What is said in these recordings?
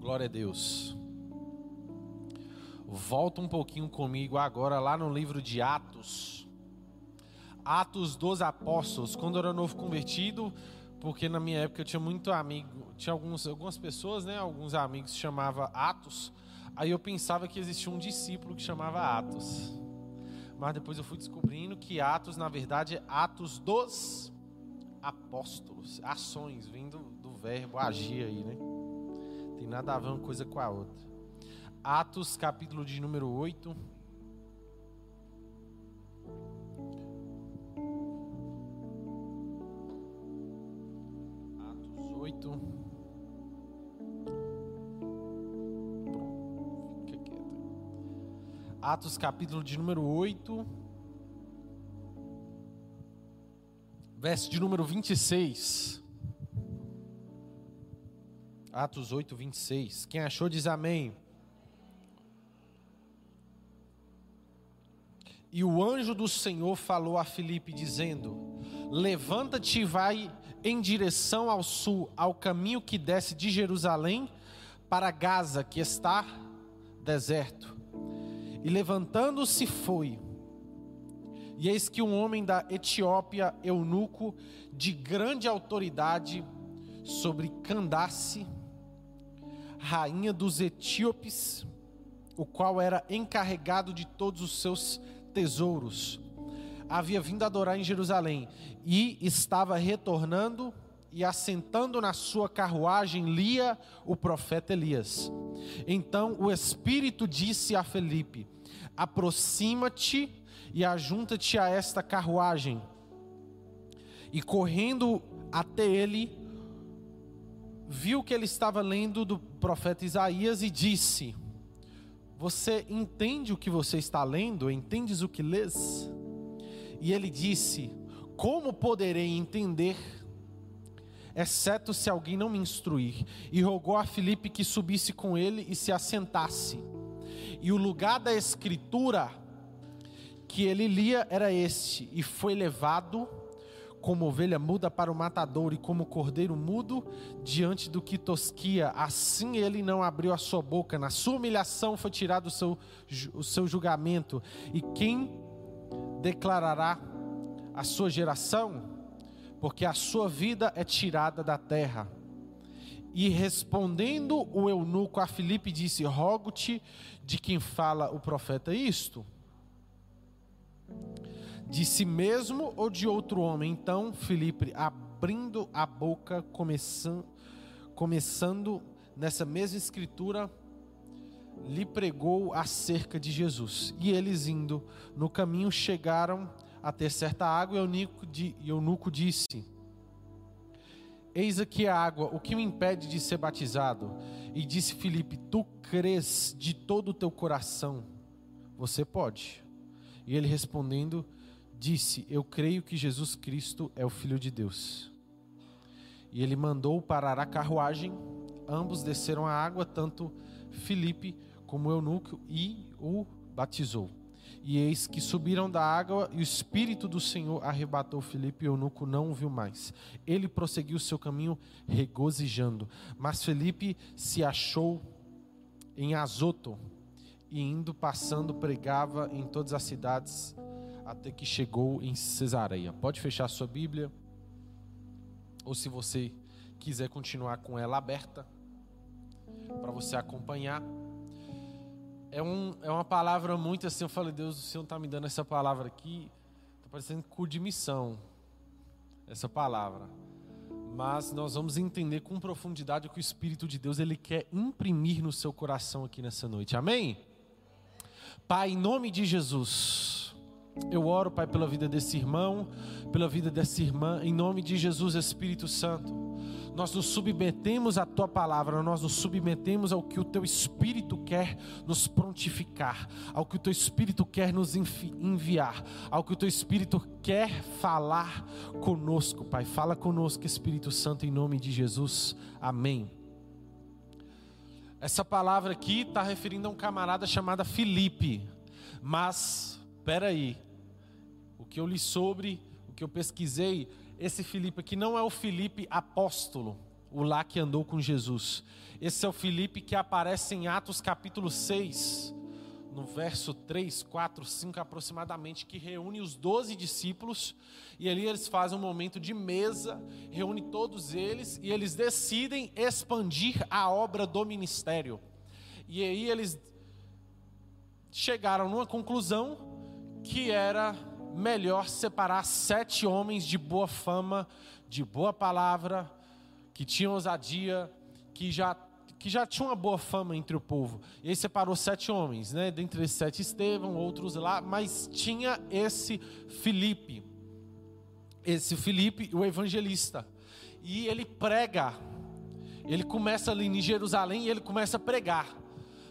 Glória a Deus. Volta um pouquinho comigo agora lá no livro de Atos. Atos dos Apóstolos. Quando eu era novo convertido, porque na minha época eu tinha muito amigo, tinha alguns, algumas pessoas, né, alguns amigos chamava Atos. Aí eu pensava que existia um discípulo que chamava Atos. Mas depois eu fui descobrindo que Atos, na verdade, é Atos dos Apóstolos. Ações, vindo do verbo agir aí, né? Tem nada a ver uma coisa com a outra. Atos, capítulo de número 8. Atos 8. Pronto, fica quieto. Atos, capítulo de número 8. Verso de número 26. Atos 8, 26. Quem achou diz amém. E o anjo do Senhor falou a Filipe, dizendo: Levanta-te e vai em direção ao sul, ao caminho que desce de Jerusalém para Gaza, que está deserto. E levantando-se foi. E eis que um homem da Etiópia, eunuco, de grande autoridade sobre Candace, rainha dos etíopes, o qual era encarregado de todos os seus tesouros, havia vindo adorar em Jerusalém e estava retornando e assentando na sua carruagem lia o profeta Elias. Então o Espírito disse a Felipe: Aproxima-te e ajunta-te a esta carruagem. E correndo até ele, viu que ele estava lendo do profeta Isaías e disse: Você entende o que você está lendo? Entendes o que lês? E ele disse: Como poderei entender? Exceto se alguém não me instruir. E rogou a Filipe que subisse com ele e se assentasse. E o lugar da escritura que ele lia era este: E foi levado como ovelha muda para o matador e como cordeiro mudo diante do que tosquia, assim ele não abriu a sua boca. Na sua humilhação foi tirado o seu, o seu julgamento. E quem declarará a sua geração? Porque a sua vida é tirada da terra. E respondendo o eunuco a Filipe disse: Rogo-te de quem fala o profeta isto de si mesmo ou de outro homem? Então, Filipe, abrindo a boca, começando, começando nessa mesma escritura, lhe pregou acerca de Jesus. E eles indo no caminho chegaram a ter certa água, e eunuco disse: Eis aqui a água, o que me impede de ser batizado? E disse Filipe: Tu crês de todo o teu coração, você pode. E ele respondendo, disse: Eu creio que Jesus Cristo é o Filho de Deus. E ele mandou parar a carruagem, ambos desceram a água, tanto Filipe como eunuco, e o batizou. E eis que subiram da água, e o Espírito do Senhor arrebatou Filipe, e eunuco não o viu mais. Ele prosseguiu seu caminho regozijando. Mas Filipe se achou em Azoto, e indo passando pregava em todas as cidades até que chegou em Cesareia. Pode fechar sua Bíblia, ou se você quiser continuar com ela aberta, para você acompanhar. É, um, é uma palavra muito assim, eu falei, Deus, o Senhor está me dando essa palavra aqui, está parecendo cu de missão, essa palavra. Mas nós vamos entender com profundidade o que o Espírito de Deus ele quer imprimir no seu coração aqui nessa noite. Amém? Pai, em nome de Jesus, eu oro, Pai, pela vida desse irmão, pela vida dessa irmã, em nome de Jesus, Espírito Santo. Nós nos submetemos à tua palavra, nós nos submetemos ao que o teu Espírito quer nos prontificar, ao que o teu Espírito quer nos enviar, ao que o teu Espírito quer falar conosco, Pai. Fala conosco, Espírito Santo, em nome de Jesus. Amém. Essa palavra aqui está referindo a um camarada chamado Filipe, mas espera aí, o que eu li sobre, o que eu pesquisei, esse Filipe aqui não é o Filipe apóstolo. o lá que andou com Jesus. Esse é o Filipe que aparece em Atos capítulo 6, no verso 3, 4, 5 aproximadamente, que reúne os doze discípulos, e ali eles fazem um momento de mesa, reúne todos eles, e eles decidem expandir a obra do ministério. E aí eles chegaram numa conclusão que era melhor separar sete homens de boa fama, de boa palavra, que tinham ousadia, que já, que já tinham uma boa fama entre o povo. E aí separou sete homens, né? Dentre esses sete Estevão, outros lá, mas tinha esse Filipe, esse Filipe, o evangelista. E ele prega, ele começa ali em Jerusalém e ele começa a pregar.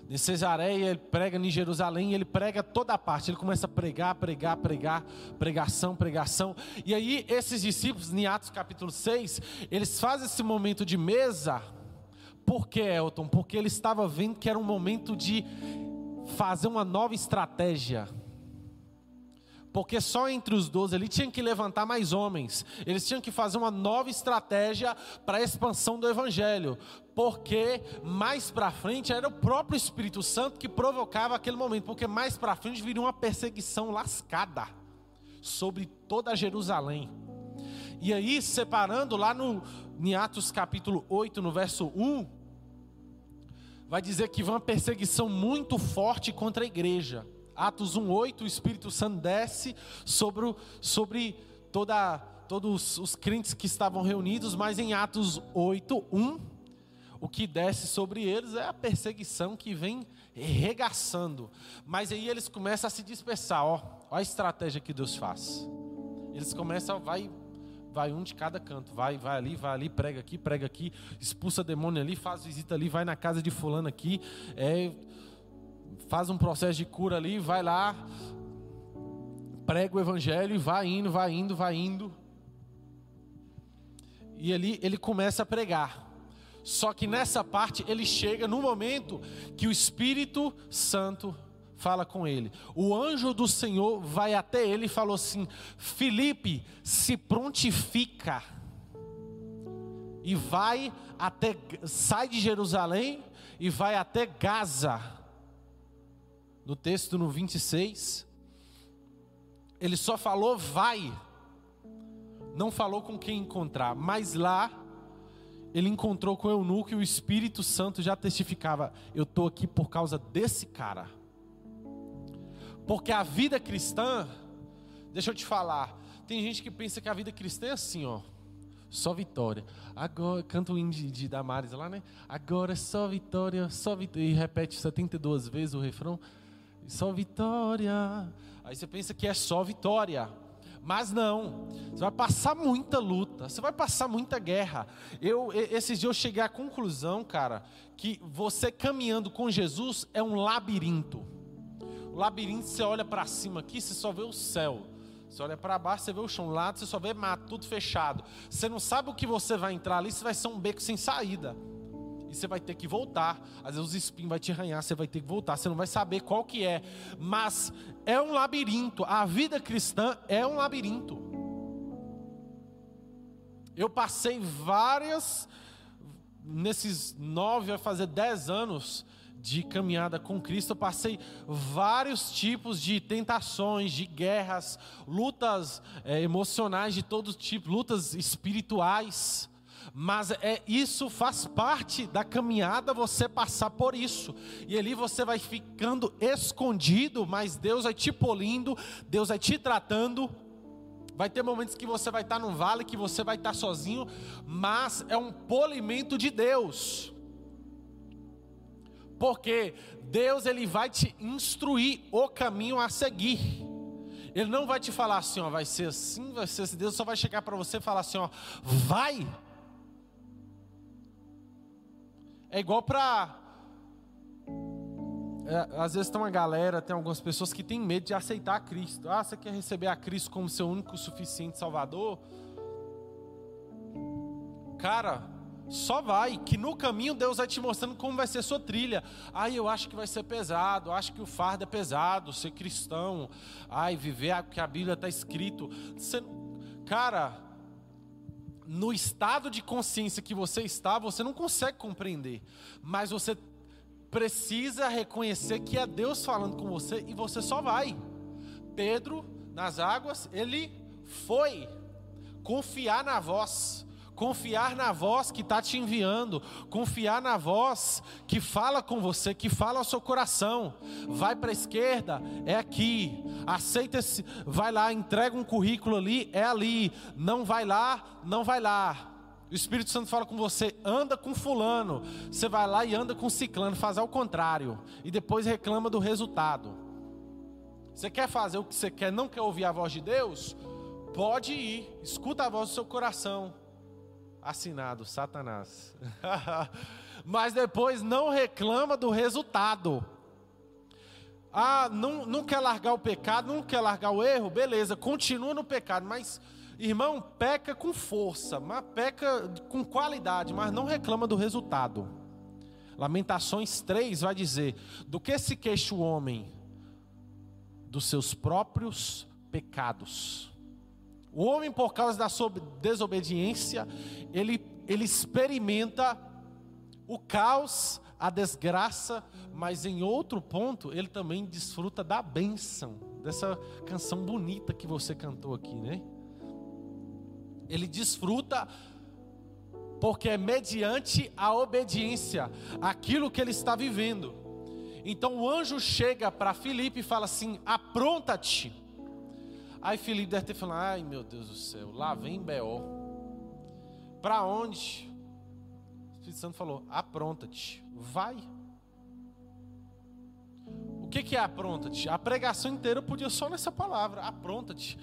Em Cesareia, ele prega em Jerusalém, ele prega toda a parte. Ele começa a pregar, pregar, pregar, pregação, pregação. E aí, esses discípulos, em Atos capítulo 6, eles fazem esse momento de mesa. Por que, Elton? Porque ele estava vendo que era um momento de fazer uma nova estratégia porque só entre os doze ele tinha que levantar mais homens, eles tinham que fazer uma nova estratégia para a expansão do evangelho, porque mais para frente era o próprio Espírito Santo que provocava aquele momento, porque mais para frente viria uma perseguição lascada sobre toda Jerusalém. E aí, separando lá no em Atos capítulo 8, no verso 1, vai dizer que vai uma perseguição muito forte contra a igreja. Atos 1:8, o Espírito Santo desce sobre, sobre toda, todos os crentes que estavam reunidos, mas em Atos 8:1, o que desce sobre eles é a perseguição que vem regaçando. Mas aí eles começam a se dispersar, ó, ó a estratégia que Deus faz. Eles começam, vai vai um de cada canto, vai, vai ali, vai ali, prega aqui, prega aqui, expulsa demônio ali, faz visita ali, vai na casa de fulano aqui, é, faz um processo de cura ali, vai lá, prega o evangelho e vai indo, vai indo, vai indo. E ali ele começa a pregar. Só que nessa parte ele chega no momento que o Espírito Santo fala com ele. O anjo do Senhor vai até ele e falou assim: Felipe, se prontifica e vai até sai de Jerusalém e vai até Gaza no texto no 26, ele só falou vai, não falou com quem encontrar, mas lá ele encontrou com o eunuco e o Espírito Santo já testificava: eu estou aqui por causa desse cara. Porque a vida cristã, deixa eu te falar, tem gente que pensa que a vida cristã é assim, ó. Só vitória. Agora, canta o hino de, de Damares lá, né? Agora é só vitória, só vitória. E repete 72 vezes o refrão só vitória. Aí você pensa que é só vitória. Mas não, você vai passar muita luta, você vai passar muita guerra. Eu esses dias eu cheguei à conclusão, cara, que você caminhando com Jesus é um labirinto. O labirinto você olha para cima aqui, você só vê o céu. Você olha para baixo, você vê o chão lá, você só vê mato, tudo fechado. Você não sabe o que você vai entrar ali, você vai ser um beco sem saída e você vai ter que voltar. Às vezes os espinhos vai te arranhar, você vai ter que voltar, você não vai saber qual que é, mas é um labirinto. A vida cristã é um labirinto. Eu passei várias nesses nove, vai fazer dez anos de caminhada com Cristo, eu passei vários tipos de tentações, de guerras, lutas é, emocionais de todo tipo, lutas espirituais mas é isso faz parte da caminhada você passar por isso. E ali você vai ficando escondido, mas Deus vai te polindo, Deus vai te tratando. Vai ter momentos que você vai estar num vale, que você vai estar sozinho, mas é um polimento de Deus. Porque Deus ele vai te instruir o caminho a seguir. Ele não vai te falar assim, ó, vai ser assim, vai ser assim. Deus só vai chegar para você e falar assim, ó, vai É igual para. É, às vezes tem uma galera, tem algumas pessoas que têm medo de aceitar Cristo. Ah, você quer receber a Cristo como seu único suficiente Salvador? Cara, só vai, que no caminho Deus vai te mostrando como vai ser sua trilha. Ai, eu acho que vai ser pesado, acho que o fardo é pesado, ser cristão. Ai, viver o que a Bíblia está escrito. Você, cara, no estado de consciência que você está, você não consegue compreender, mas você precisa reconhecer que é Deus falando com você e você só vai. Pedro, nas águas, ele foi confiar na voz, confiar na voz que está te enviando, confiar na voz que fala com você, que fala ao seu coração. Vai para a esquerda, é aqui. Aceita esse, vai lá, entrega um currículo ali, é ali. Não vai lá, não vai lá. O Espírito Santo fala com você, anda com fulano. Você vai lá e anda com ciclano, faz ao contrário. E depois reclama do resultado. Você quer fazer o que você quer, não quer ouvir a voz de Deus? Pode ir, escuta a voz do seu coração. Assinado, Satanás. Mas depois não reclama do resultado. Ah, não, não quer largar o pecado, não quer largar o erro, beleza, continua no pecado, mas irmão, peca com força, mas peca com qualidade, mas não reclama do resultado. Lamentações 3 vai dizer: Do que se queixa o homem? Dos seus próprios pecados. O homem, por causa da sua desobediência, ele, ele experimenta o caos, a desgraça, mas em outro ponto, ele também desfruta da bênção, dessa canção bonita que você cantou aqui, né? Ele desfruta porque é mediante a obediência, aquilo que ele está vivendo. Então o anjo chega para Filipe e fala assim: apronta-te Aí Felipe deve ter falado: ai meu Deus do céu, lá vem B.O. Para onde? O Espírito Santo falou: apronta-te, vai. O que, que é apronta-te? A pregação inteira podia só nessa palavra: apronta-te.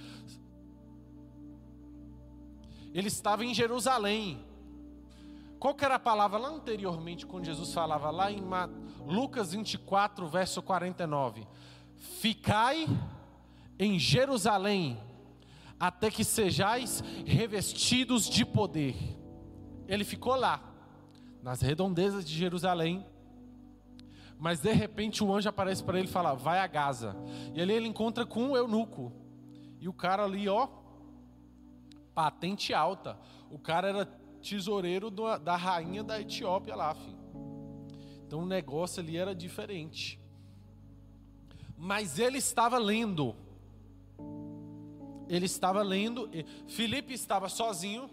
Ele estava em Jerusalém. Qual que era a palavra lá anteriormente, quando Jesus falava lá em Lucas 24, verso 49? Ficai em Jerusalém, até que sejais revestidos de poder. Ele ficou lá, nas redondezas de Jerusalém, mas de repente o anjo aparece para ele e fala: Vai a Gaza. E ali ele encontra com um eunuco. E o cara ali, ó, patente alta. O cara era tesoureiro da rainha da Etiópia lá, filho. Então o negócio ali era diferente. Mas ele estava lendo ele estava lendo, Felipe estava sozinho,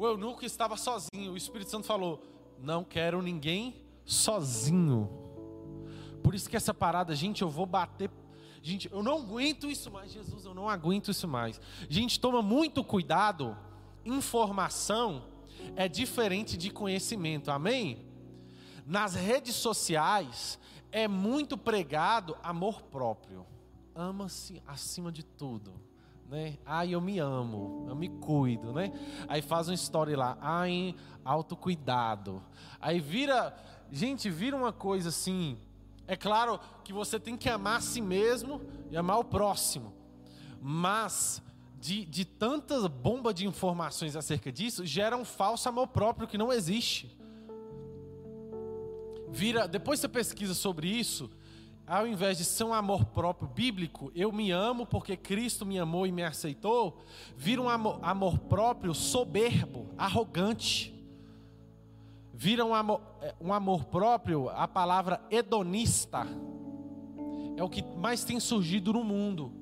o eunuco estava sozinho. O Espírito Santo falou: Não quero ninguém sozinho. Por isso que essa parada, gente, eu vou bater. Gente, eu não aguento isso mais, Jesus, eu não aguento isso mais. Gente, toma muito cuidado. Informação é diferente de conhecimento, amém? Nas redes sociais é muito pregado amor próprio. Ama-se acima de tudo né? Ai, eu me amo, eu me cuido, né? Aí faz uma história lá, ai, autocuidado. Aí vira, gente, vira uma coisa assim. É claro que você tem que amar a si mesmo e amar o próximo. Mas de, de tantas bombas de informações acerca disso, gera um falso amor próprio que não existe. Vira, depois você pesquisa sobre isso, ao invés de ser um amor próprio bíblico, eu me amo porque Cristo me amou e me aceitou, vira um amor, amor próprio soberbo, arrogante. Vira um amor, é, um amor próprio, a palavra hedonista. É o que mais tem surgido no mundo.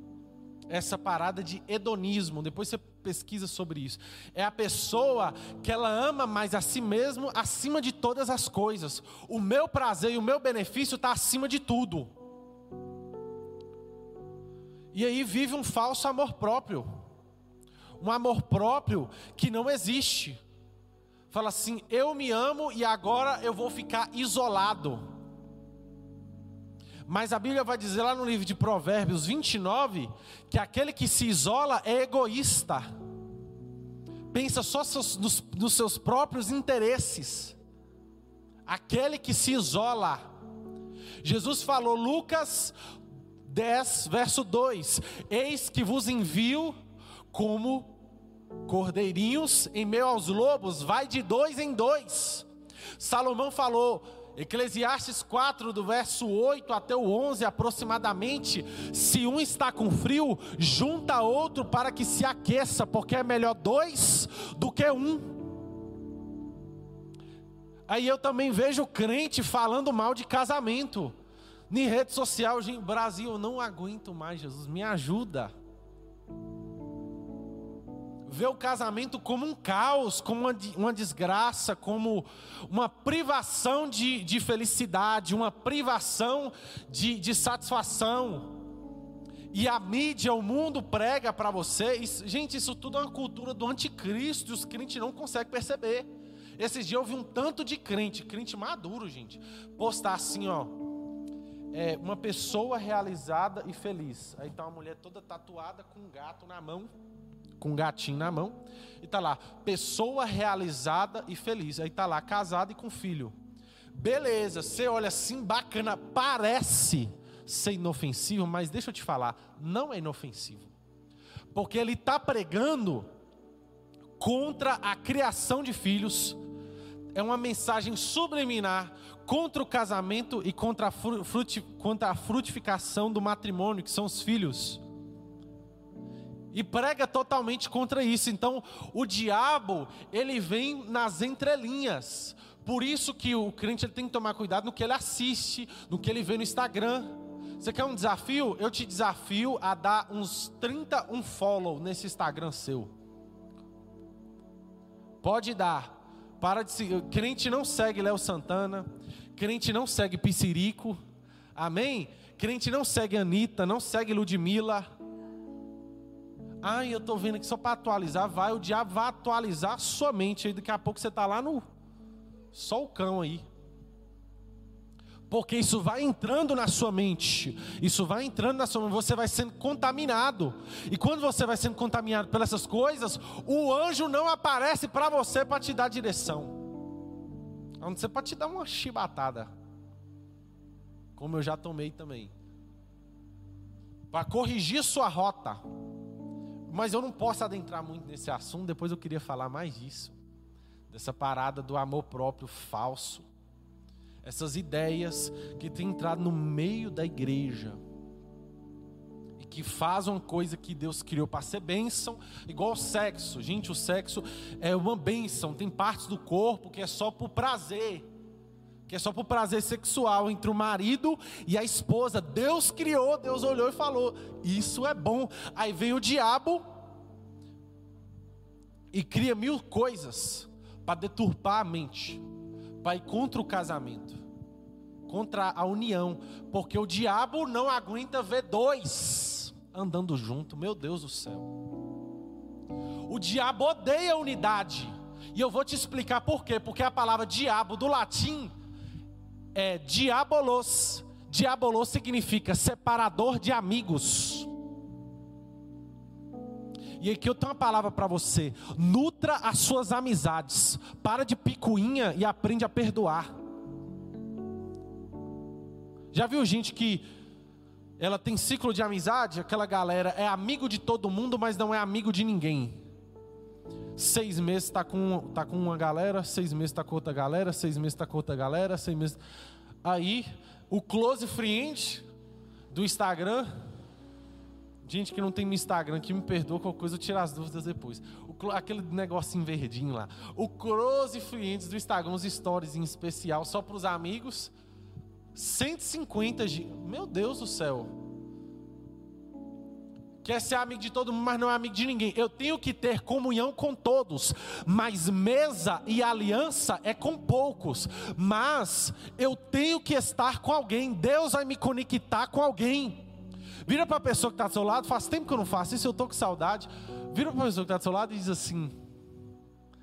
Essa parada de hedonismo. Depois você pesquisa sobre isso. É a pessoa que ela ama mais a si mesmo acima de todas as coisas. O meu prazer e o meu benefício está acima de tudo. E aí vive um falso amor próprio. Um amor próprio que não existe. Fala assim: eu me amo e agora eu vou ficar isolado. Mas a Bíblia vai dizer lá no livro de Provérbios 29 que aquele que se isola é egoísta, pensa só nos, nos seus próprios interesses. Aquele que se isola. Jesus falou, Lucas 10, verso 2: Eis que vos envio como cordeirinhos em meio aos lobos, vai de dois em dois. Salomão falou: Eclesiastes 4, do verso 8 até o 11 aproximadamente, se um está com frio, junta outro para que se aqueça, porque é melhor dois do que um. Aí eu também vejo crente falando mal de casamento. Em rede social, gente, Brasil, eu não aguento mais, Jesus, me ajuda vê o casamento como um caos, como uma, uma desgraça, como uma privação de, de felicidade, uma privação de, de satisfação. E a mídia, o mundo prega para você. Isso, gente, isso tudo é uma cultura do anticristo os crentes não conseguem perceber. Esses dias eu vi um tanto de crente, crente maduro, gente, postar assim, ó. É, uma pessoa realizada e feliz. Aí tá uma mulher toda tatuada com um gato na mão com um gatinho na mão, e tá lá, pessoa realizada e feliz. Aí tá lá, casada e com filho. Beleza, você olha assim, bacana, parece ser inofensivo, mas deixa eu te falar, não é inofensivo. Porque ele está pregando contra a criação de filhos, é uma mensagem subliminar contra o casamento e contra a, fruti, contra a frutificação do matrimônio, que são os filhos e prega totalmente contra isso. Então, o diabo, ele vem nas entrelinhas. Por isso que o crente ele tem que tomar cuidado no que ele assiste, no que ele vê no Instagram. Você quer um desafio? Eu te desafio a dar uns 30 um follow nesse Instagram seu. Pode dar. Para de seguir. Crente não segue Léo Santana. Crente não segue Piscirico. Amém? Crente não segue Anitta, não segue Ludmilla ah, eu estou vendo aqui só para atualizar. Vai, o diabo vai atualizar sua mente. Aí daqui a pouco você está lá no. Só o cão aí. Porque isso vai entrando na sua mente. Isso vai entrando na sua mente. Você vai sendo contaminado. E quando você vai sendo contaminado pelas essas coisas, o anjo não aparece para você para te dar direção. Onde você pode te dar uma chibatada. Como eu já tomei também. Para corrigir sua rota. Mas eu não posso adentrar muito nesse assunto, depois eu queria falar mais disso. Dessa parada do amor próprio falso. Essas ideias que têm entrado no meio da igreja. Que fazem uma coisa que Deus criou para ser bênção, igual o sexo. Gente, o sexo é uma bênção. Tem partes do corpo que é só por prazer que é só por prazer sexual entre o marido e a esposa. Deus criou, Deus olhou e falou: Isso é bom. Aí vem o diabo e cria mil coisas para deturpar a mente, para ir contra o casamento, contra a união, porque o diabo não aguenta ver dois andando junto. Meu Deus do céu. O diabo odeia a unidade. E eu vou te explicar por quê. Porque a palavra diabo do latim é diabolos. Diabolos significa separador de amigos. E aqui eu tenho uma palavra para você: nutra as suas amizades, para de picuinha e aprende a perdoar. Já viu gente que ela tem ciclo de amizade? Aquela galera é amigo de todo mundo, mas não é amigo de ninguém. Seis meses está com, tá com uma galera, seis meses está com outra galera, seis meses está com outra galera, seis meses. Aí, o close friend do Instagram. Gente que não tem no Instagram, que me perdoa, qualquer coisa eu tiro as dúvidas depois. O, aquele negocinho verdinho lá. O close friends do Instagram, os stories em especial, só para os amigos. 150 Meu Deus do céu quer ser amigo de todo mundo, mas não é amigo de ninguém. Eu tenho que ter comunhão com todos, mas mesa e aliança é com poucos. Mas eu tenho que estar com alguém. Deus vai me conectar com alguém. Vira para a pessoa que está do seu lado, faz tempo que eu não faço isso, eu estou com saudade. Vira para a pessoa que está do seu lado e diz assim: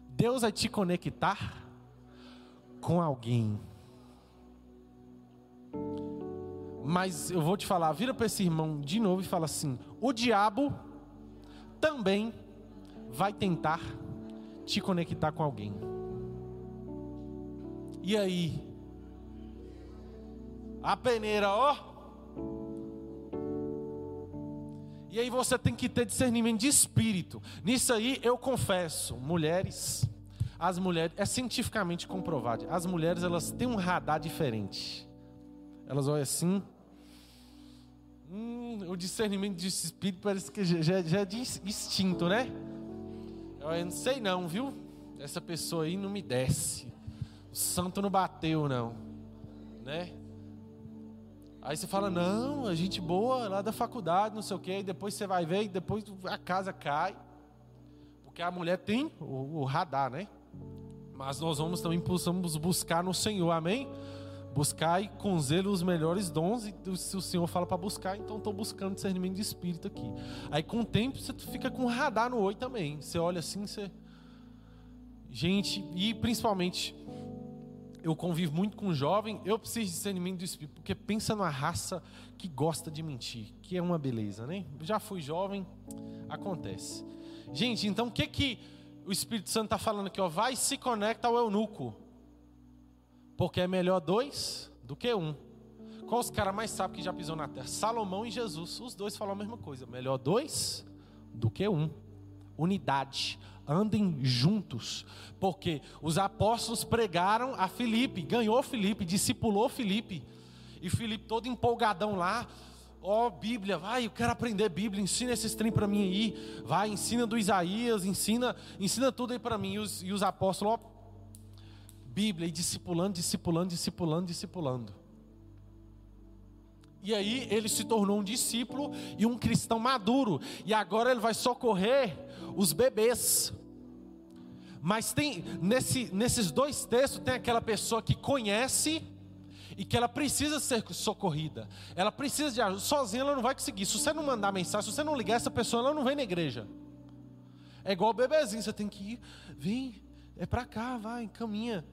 Deus vai te conectar com alguém. Mas eu vou te falar, vira para esse irmão de novo e fala assim: o diabo também vai tentar te conectar com alguém. E aí? A peneira, ó. E aí você tem que ter discernimento de espírito. Nisso aí eu confesso, mulheres, as mulheres, é cientificamente comprovado, as mulheres elas têm um radar diferente. Elas olham assim, hum, o discernimento de espírito parece que já, já é instinto, né? Eu não sei não, viu? Essa pessoa aí não me desce. O santo não bateu não, né? Aí você fala, não, a gente boa lá da faculdade, não sei o quê. E depois você vai ver e depois a casa cai. Porque a mulher tem o, o radar, né? Mas nós vamos também possamos buscar no Senhor, amém? Buscar e com zelo os melhores dons. E se o Senhor fala para buscar, então estou buscando discernimento de espírito aqui. Aí com o tempo você fica com radar no oi também. Você olha assim, você. Gente, e principalmente eu convivo muito com jovem, eu preciso de discernimento do Espírito, porque pensa numa raça que gosta de mentir, que é uma beleza, né? Já fui jovem, acontece. Gente, então o que que o Espírito Santo está falando aqui? Ó, vai e se conecta ao eunuco, porque é melhor dois do que um. Qual os caras mais sábios que já pisou na terra? Salomão e Jesus, os dois falam a mesma coisa, melhor dois do que um. Unidade, andem juntos, porque os apóstolos pregaram a Filipe, ganhou Filipe, discipulou Filipe, e Filipe todo empolgadão lá, ó oh, Bíblia, vai, eu quero aprender Bíblia, ensina esses trem para mim aí, vai, ensina do Isaías, ensina, ensina tudo aí para mim, e os, e os apóstolos, ó, Bíblia, e discipulando, discipulando, discipulando, discipulando. E aí ele se tornou um discípulo e um cristão maduro. E agora ele vai socorrer os bebês. Mas tem nesse, nesses dois textos tem aquela pessoa que conhece e que ela precisa ser socorrida. Ela precisa de ajuda. Sozinha ela não vai conseguir. Se você não mandar mensagem, se você não ligar essa pessoa, ela não vem na igreja. É igual o bebezinho, você tem que ir, vem, é para cá, vai, caminha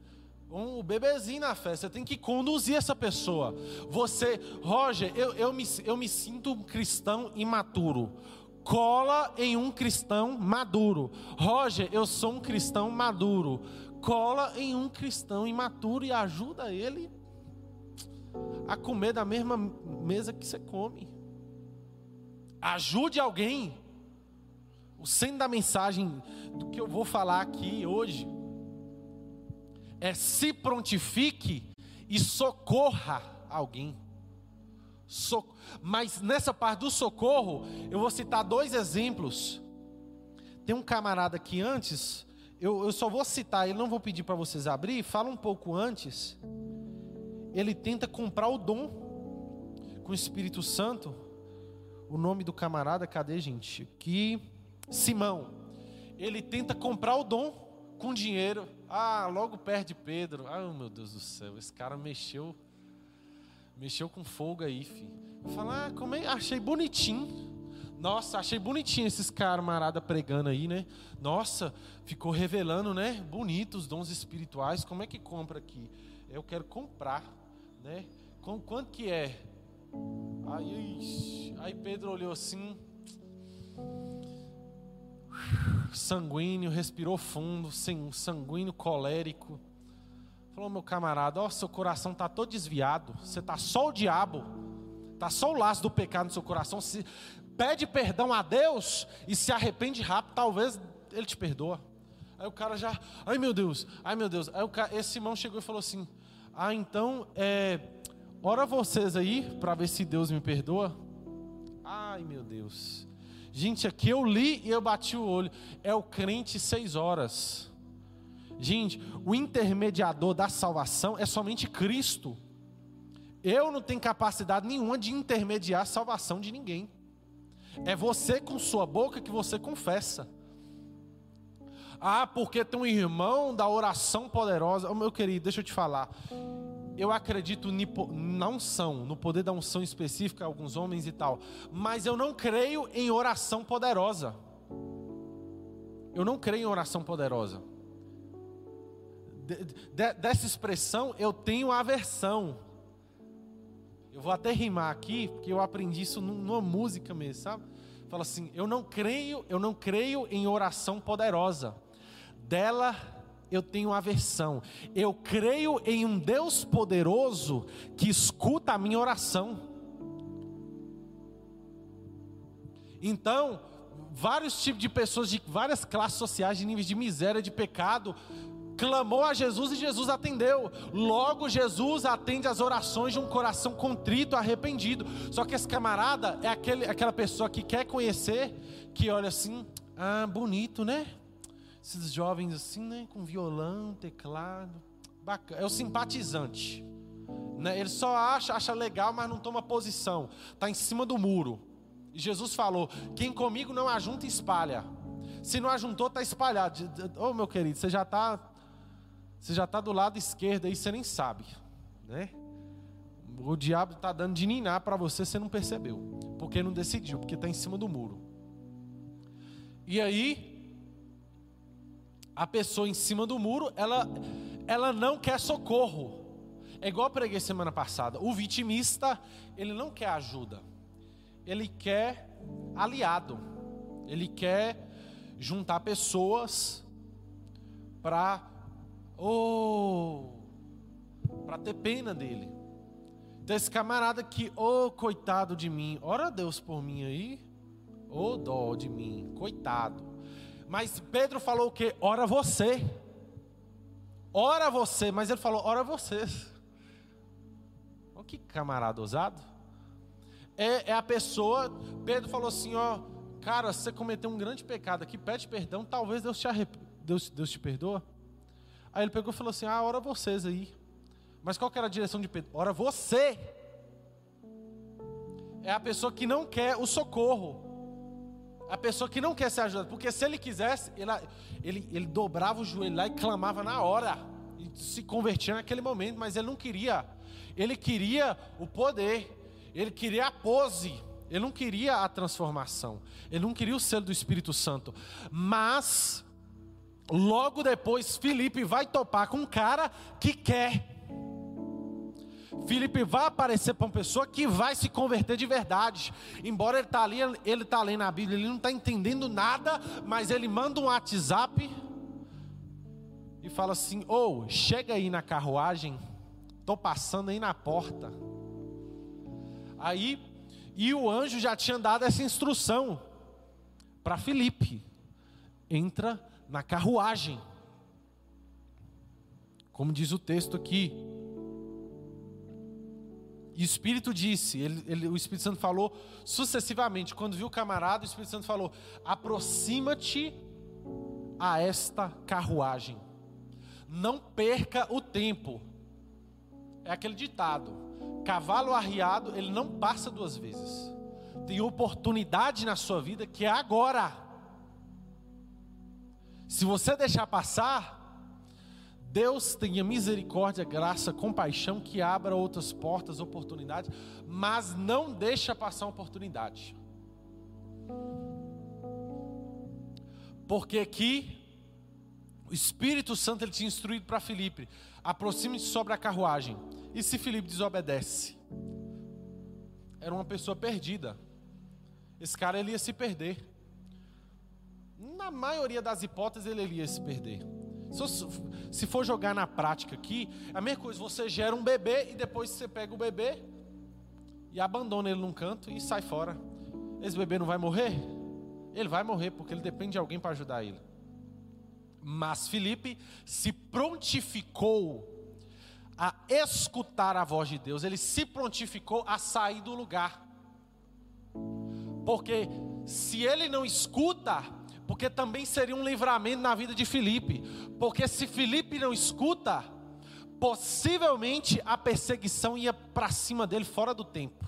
um, bebezinho na festa, você tem que conduzir essa pessoa. Você, Roger, eu, eu, me, eu me sinto um cristão imaturo. Cola em um cristão maduro. Roger, eu sou um cristão maduro. Cola em um cristão imaturo e ajuda ele a comer da mesma mesa que você come. Ajude alguém. O centro da mensagem do que eu vou falar aqui hoje é se prontifique e socorra alguém. So, mas nessa parte do socorro, eu vou citar dois exemplos. Tem um camarada que antes, eu, eu só vou citar, ele não vou pedir para vocês abrir, fala um pouco antes. Ele tenta comprar o dom com o Espírito Santo. O nome do camarada, cadê, gente? Aqui, Simão. Ele tenta comprar o dom com dinheiro. Ah, logo perde Pedro. Ah, meu Deus do céu, esse cara mexeu. Mexeu com fogo aí, filho. Falar, ah, como é? Achei bonitinho. Nossa, achei bonitinho esses camarada pregando aí, né? Nossa, ficou revelando, né? Bonitos dons espirituais. Como é que compra aqui? Eu quero comprar, né? Com quanto que é? Aí, aí Pedro olhou assim sanguíneo, respirou fundo, sanguíneo, colérico. Falou, meu camarada, ó, seu coração está todo desviado, você está só o diabo, está só o laço do pecado no seu coração. Se pede perdão a Deus e se arrepende rápido, talvez Ele te perdoa. Aí o cara já, ai meu Deus, ai meu Deus. Aí cara, esse irmão chegou e falou assim: Ah, então, é, ora vocês aí para ver se Deus me perdoa. Ai meu Deus. Gente, aqui eu li e eu bati o olho. É o crente seis horas. Gente, o intermediador da salvação é somente Cristo. Eu não tenho capacidade nenhuma de intermediar a salvação de ninguém. É você com sua boca que você confessa. Ah, porque tem um irmão da oração poderosa. Oh, meu querido, deixa eu te falar eu acredito na unção, no poder da unção específica, alguns homens e tal, mas eu não creio em oração poderosa. Eu não creio em oração poderosa. De, de, dessa expressão eu tenho aversão. Eu vou até rimar aqui, porque eu aprendi isso numa música mesmo, sabe? Fala assim: eu não creio, eu não creio em oração poderosa. Dela eu tenho aversão. Eu creio em um Deus poderoso que escuta a minha oração. Então, vários tipos de pessoas de várias classes sociais, de níveis de miséria, de pecado, clamou a Jesus e Jesus atendeu. Logo, Jesus atende as orações de um coração contrito, arrependido. Só que esse camarada é aquele, aquela pessoa que quer conhecer, que olha assim, ah, bonito, né? Esses jovens assim, né? Com violão, teclado. Bacana. É o simpatizante. Né? Ele só acha, acha legal, mas não toma posição. Está em cima do muro. E Jesus falou: quem comigo não ajunta, espalha. Se não ajuntou, está espalhado. Ô oh, meu querido, você já está. Você já está do lado esquerdo aí, você nem sabe. Né? O diabo está dando de ninar para você, você não percebeu. Porque não decidiu, porque está em cima do muro. E aí, a pessoa em cima do muro, ela, ela não quer socorro. É igual eu preguei semana passada. O vitimista, ele não quer ajuda. Ele quer aliado. Ele quer juntar pessoas para oh, para ter pena dele. Então esse camarada que, oh, coitado de mim, ora Deus por mim aí, oh, dó de mim, coitado. Mas Pedro falou o que? Ora você. Ora você, mas ele falou, ora vocês. Oh, que camarada ousado. É, é a pessoa, Pedro falou assim, ó, Cara, você cometeu um grande pecado aqui, pede perdão, talvez Deus te, arrep... Deus, Deus te perdoa. Aí ele pegou e falou assim: Ah, ora vocês aí. Mas qual que era a direção de Pedro? Ora você. É a pessoa que não quer o socorro. A pessoa que não quer ser ajudada. Porque se ele quisesse, ele, ele, ele dobrava o joelho lá e clamava na hora. E se convertia naquele momento. Mas ele não queria. Ele queria o poder. Ele queria a pose. Ele não queria a transformação, ele não queria o selo do Espírito Santo, mas logo depois Felipe vai topar com um cara que quer. Felipe vai aparecer para uma pessoa que vai se converter de verdade. Embora ele está ali, ele está lendo a Bíblia, ele não está entendendo nada, mas ele manda um WhatsApp e fala assim: "Ou oh, chega aí na carruagem, tô passando aí na porta". Aí e o anjo já tinha dado essa instrução para Filipe: entra na carruagem. Como diz o texto aqui. E o Espírito disse, ele, ele, o Espírito Santo falou sucessivamente. Quando viu o camarada, o Espírito Santo falou: aproxima-te a esta carruagem. Não perca o tempo. É aquele ditado Cavalo arriado, ele não passa duas vezes. Tem oportunidade na sua vida que é agora. Se você deixar passar, Deus tenha misericórdia, graça, compaixão que abra outras portas, oportunidades, mas não deixa passar oportunidade. Porque aqui o Espírito Santo ele tinha instruído para Filipe: aproxime-se sobre a carruagem. E se Filipe desobedece? Era uma pessoa perdida. Esse cara ele ia se perder. Na maioria das hipóteses ele ia se perder. Se for jogar na prática aqui, é a mesma coisa, você gera um bebê e depois você pega o bebê e abandona ele num canto e sai fora. Esse bebê não vai morrer? Ele vai morrer porque ele depende de alguém para ajudar ele. Mas Felipe se prontificou a escutar a voz de Deus, ele se prontificou a sair do lugar. Porque se ele não escuta, porque também seria um livramento na vida de Felipe. Porque se Felipe não escuta, possivelmente a perseguição ia para cima dele fora do tempo.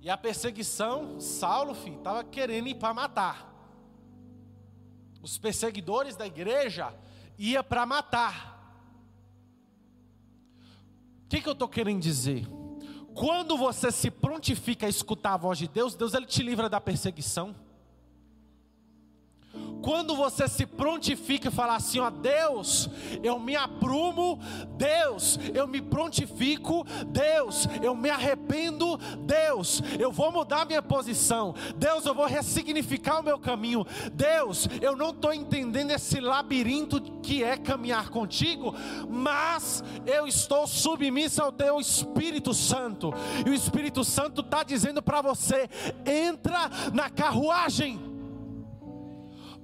E a perseguição, Saulo, filho, estava querendo ir para matar. Os perseguidores da igreja ia para matar. O que, que eu estou querendo dizer? Quando você se prontifica a escutar a voz de Deus, Deus ele te livra da perseguição. Quando você se prontifica e fala assim, ó Deus, eu me aprumo, Deus, eu me prontifico, Deus, eu me arrependo, Deus, eu vou mudar minha posição, Deus, eu vou ressignificar o meu caminho, Deus, eu não estou entendendo esse labirinto que é caminhar contigo, mas eu estou submissa ao teu Espírito Santo, e o Espírito Santo está dizendo para você: entra na carruagem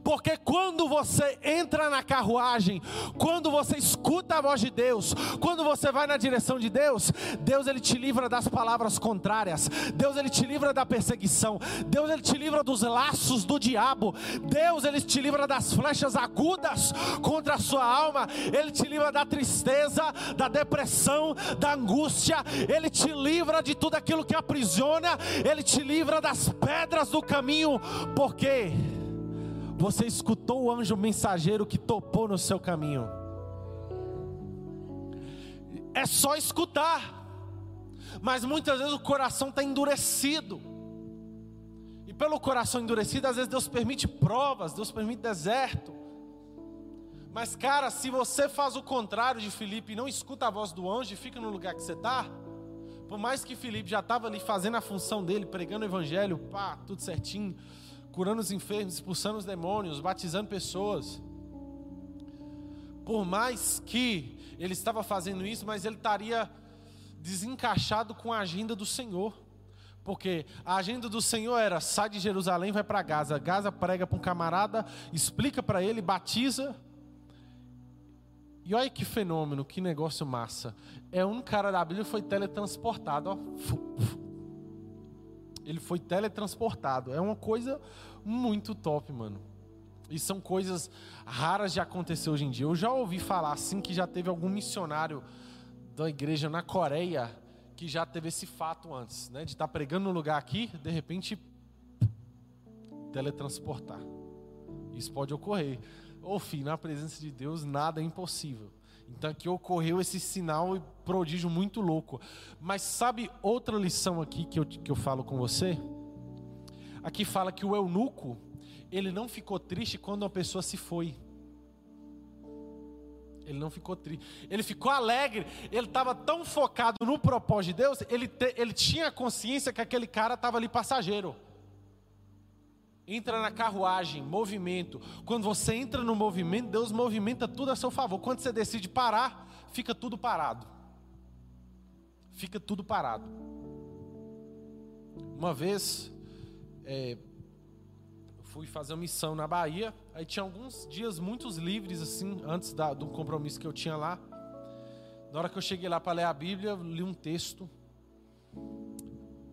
Porque quando você entra na carruagem, quando você escuta a voz de Deus, quando você vai na direção de Deus, Deus ele te livra das palavras contrárias. Deus ele te livra da perseguição. Deus ele te livra dos laços do diabo. Deus ele te livra das flechas agudas contra a sua alma. Ele te livra da tristeza, da depressão, da angústia. Ele te livra de tudo aquilo que aprisiona. Ele te livra das pedras do caminho. Por quê? Você escutou o anjo mensageiro que topou no seu caminho. É só escutar, mas muitas vezes o coração está endurecido. E pelo coração endurecido, às vezes Deus permite provas, Deus permite deserto. Mas, cara, se você faz o contrário de Felipe e não escuta a voz do anjo e fica no lugar que você está, por mais que Felipe já estava ali fazendo a função dele, pregando o evangelho, pá, tudo certinho, curando os enfermos, expulsando os demônios, batizando pessoas. Por mais que ele estava fazendo isso, mas ele estaria desencaixado com a agenda do Senhor. Porque a agenda do Senhor era: sai de Jerusalém, vai para Gaza. Gaza prega para um camarada, explica para ele, batiza. E olha que fenômeno, que negócio massa. É um cara da Bíblia foi teletransportado, ó ele foi teletransportado. É uma coisa muito top, mano. E são coisas raras de acontecer hoje em dia. Eu já ouvi falar assim que já teve algum missionário da igreja na Coreia que já teve esse fato antes, né? De estar tá pregando no lugar aqui, de repente teletransportar. Isso pode ocorrer. Ou, filho, na presença de Deus nada é impossível. Então aqui ocorreu esse sinal e prodígio muito louco. Mas sabe outra lição aqui que eu, que eu falo com você? Aqui fala que o eunuco, ele não ficou triste quando a pessoa se foi. Ele não ficou triste. Ele ficou alegre. Ele estava tão focado no propósito de Deus, ele, te, ele tinha consciência que aquele cara estava ali passageiro entra na carruagem, movimento. Quando você entra no movimento, Deus movimenta tudo a seu favor. Quando você decide parar, fica tudo parado. Fica tudo parado. Uma vez, é, fui fazer uma missão na Bahia. Aí tinha alguns dias muitos livres, assim, antes da, do compromisso que eu tinha lá. Na hora que eu cheguei lá para ler a Bíblia, li um texto.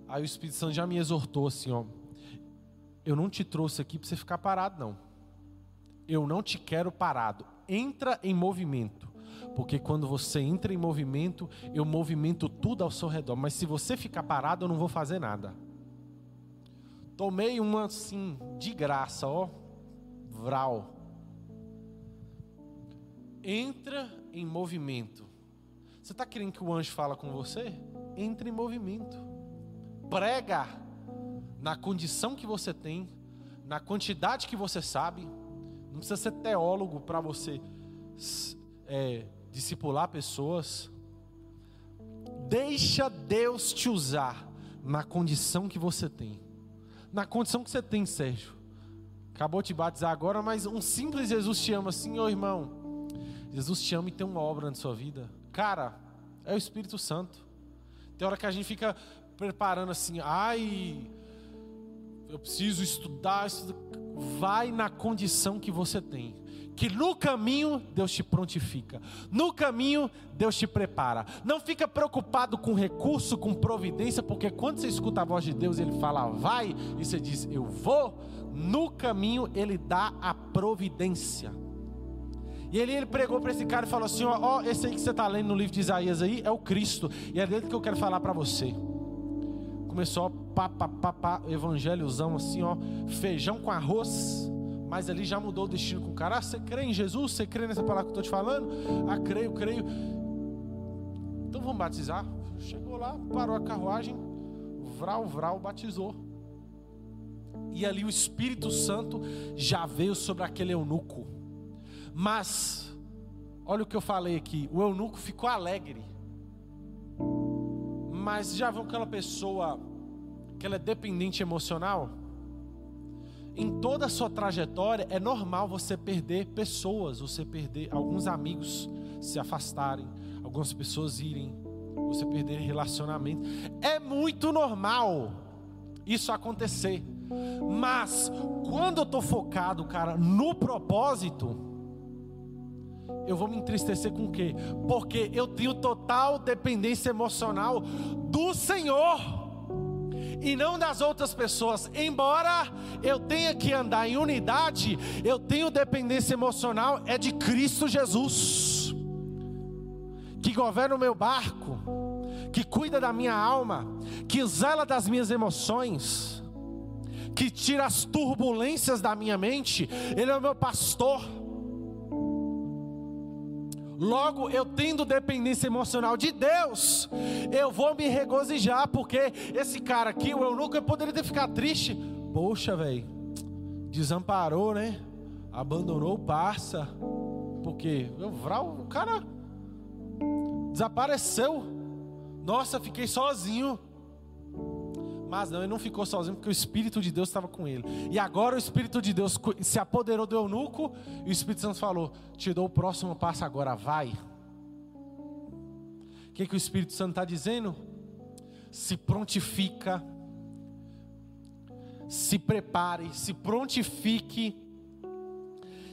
Aí o Espírito Santo já me exortou assim, ó eu não te trouxe aqui para você ficar parado, não. Eu não te quero parado. Entra em movimento. Porque quando você entra em movimento, eu movimento tudo ao seu redor. Mas se você ficar parado, eu não vou fazer nada. Tomei uma assim, de graça, ó. Vral. Entra em movimento. Você está querendo que o anjo fala com você? Entra em movimento. Prega na condição que você tem, na quantidade que você sabe. Não precisa ser teólogo para você é, discipular pessoas. Deixa Deus te usar na condição que você tem. Na condição que você tem, Sérgio. Acabou de batizar agora, mas um simples Jesus te ama assim, ô irmão. Jesus te ama e tem uma obra na sua vida. Cara, é o Espírito Santo. Tem hora que a gente fica preparando assim, ai, eu preciso estudar. Vai na condição que você tem. Que no caminho Deus te prontifica. No caminho Deus te prepara. Não fica preocupado com recurso, com providência, porque quando você escuta a voz de Deus, ele fala vai, e você diz eu vou. No caminho ele dá a providência. E ele, ele pregou para esse cara e falou assim: Ó, ó, esse aí que você está lendo no livro de Isaías aí é o Cristo. E é dele que eu quero falar para você começou a pá, pá, pá, pá, evangelhozão assim, ó, feijão com arroz, mas ali já mudou o destino com o cara. Ah, você crê em Jesus? Você crê nessa palavra que eu estou te falando? Ah, creio, creio. Então vamos batizar. Chegou lá, parou a carruagem, vral, vral, batizou. E ali o Espírito Santo já veio sobre aquele eunuco. Mas, olha o que eu falei aqui: o eunuco ficou alegre. Mas já viu aquela pessoa que ela é dependente emocional, em toda a sua trajetória é normal você perder pessoas, você perder alguns amigos se afastarem, algumas pessoas irem, você perder relacionamento. É muito normal isso acontecer. Mas quando eu estou focado, cara, no propósito, eu vou me entristecer com o quê? Porque eu tenho total dependência emocional do Senhor e não das outras pessoas. Embora eu tenha que andar em unidade, eu tenho dependência emocional é de Cristo Jesus, que governa o meu barco, que cuida da minha alma, que zela das minhas emoções, que tira as turbulências da minha mente. Ele é o meu pastor. Logo, eu tendo dependência emocional de Deus, eu vou me regozijar, porque esse cara aqui, o eunuco, eu poderia ter ficado triste. Poxa, velho, desamparou, né? Abandonou o parça. Porque o cara desapareceu. Nossa, fiquei sozinho. Mas não, ele não ficou sozinho porque o Espírito de Deus estava com ele. E agora o Espírito de Deus se apoderou do eunuco e o Espírito Santo falou: Te dou o próximo passo agora, vai. O que, que o Espírito Santo está dizendo? Se prontifica, se prepare, se prontifique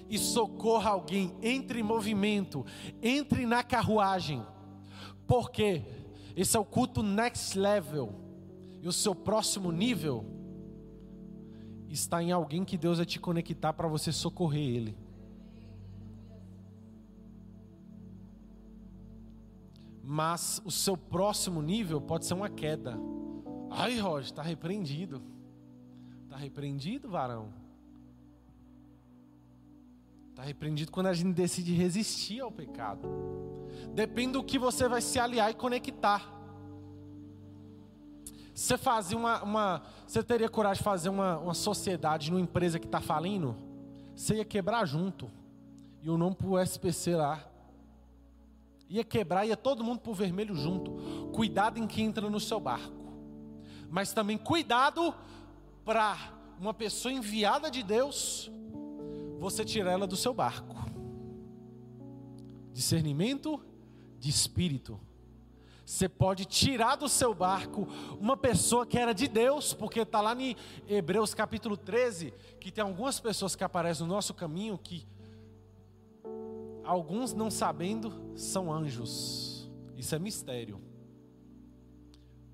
e socorra alguém. Entre em movimento, entre na carruagem, porque esse é o culto next level e o seu próximo nível está em alguém que Deus vai te conectar para você socorrer ele. Mas o seu próximo nível pode ser uma queda. Ai, Roger, está repreendido. Está repreendido, varão. Está repreendido quando a gente decide resistir ao pecado. Depende do que você vai se aliar e conectar. Você fazia uma, uma, Você teria coragem de fazer uma, uma sociedade numa empresa que está falindo? Você ia quebrar junto. E o nome para o SPC lá. Ia quebrar, ia todo mundo para o vermelho junto. Cuidado em quem entra no seu barco. Mas também cuidado para uma pessoa enviada de Deus, você tirar ela do seu barco. Discernimento de espírito. Você pode tirar do seu barco uma pessoa que era de Deus, porque está lá em Hebreus capítulo 13, que tem algumas pessoas que aparecem no nosso caminho que, alguns não sabendo, são anjos. Isso é mistério.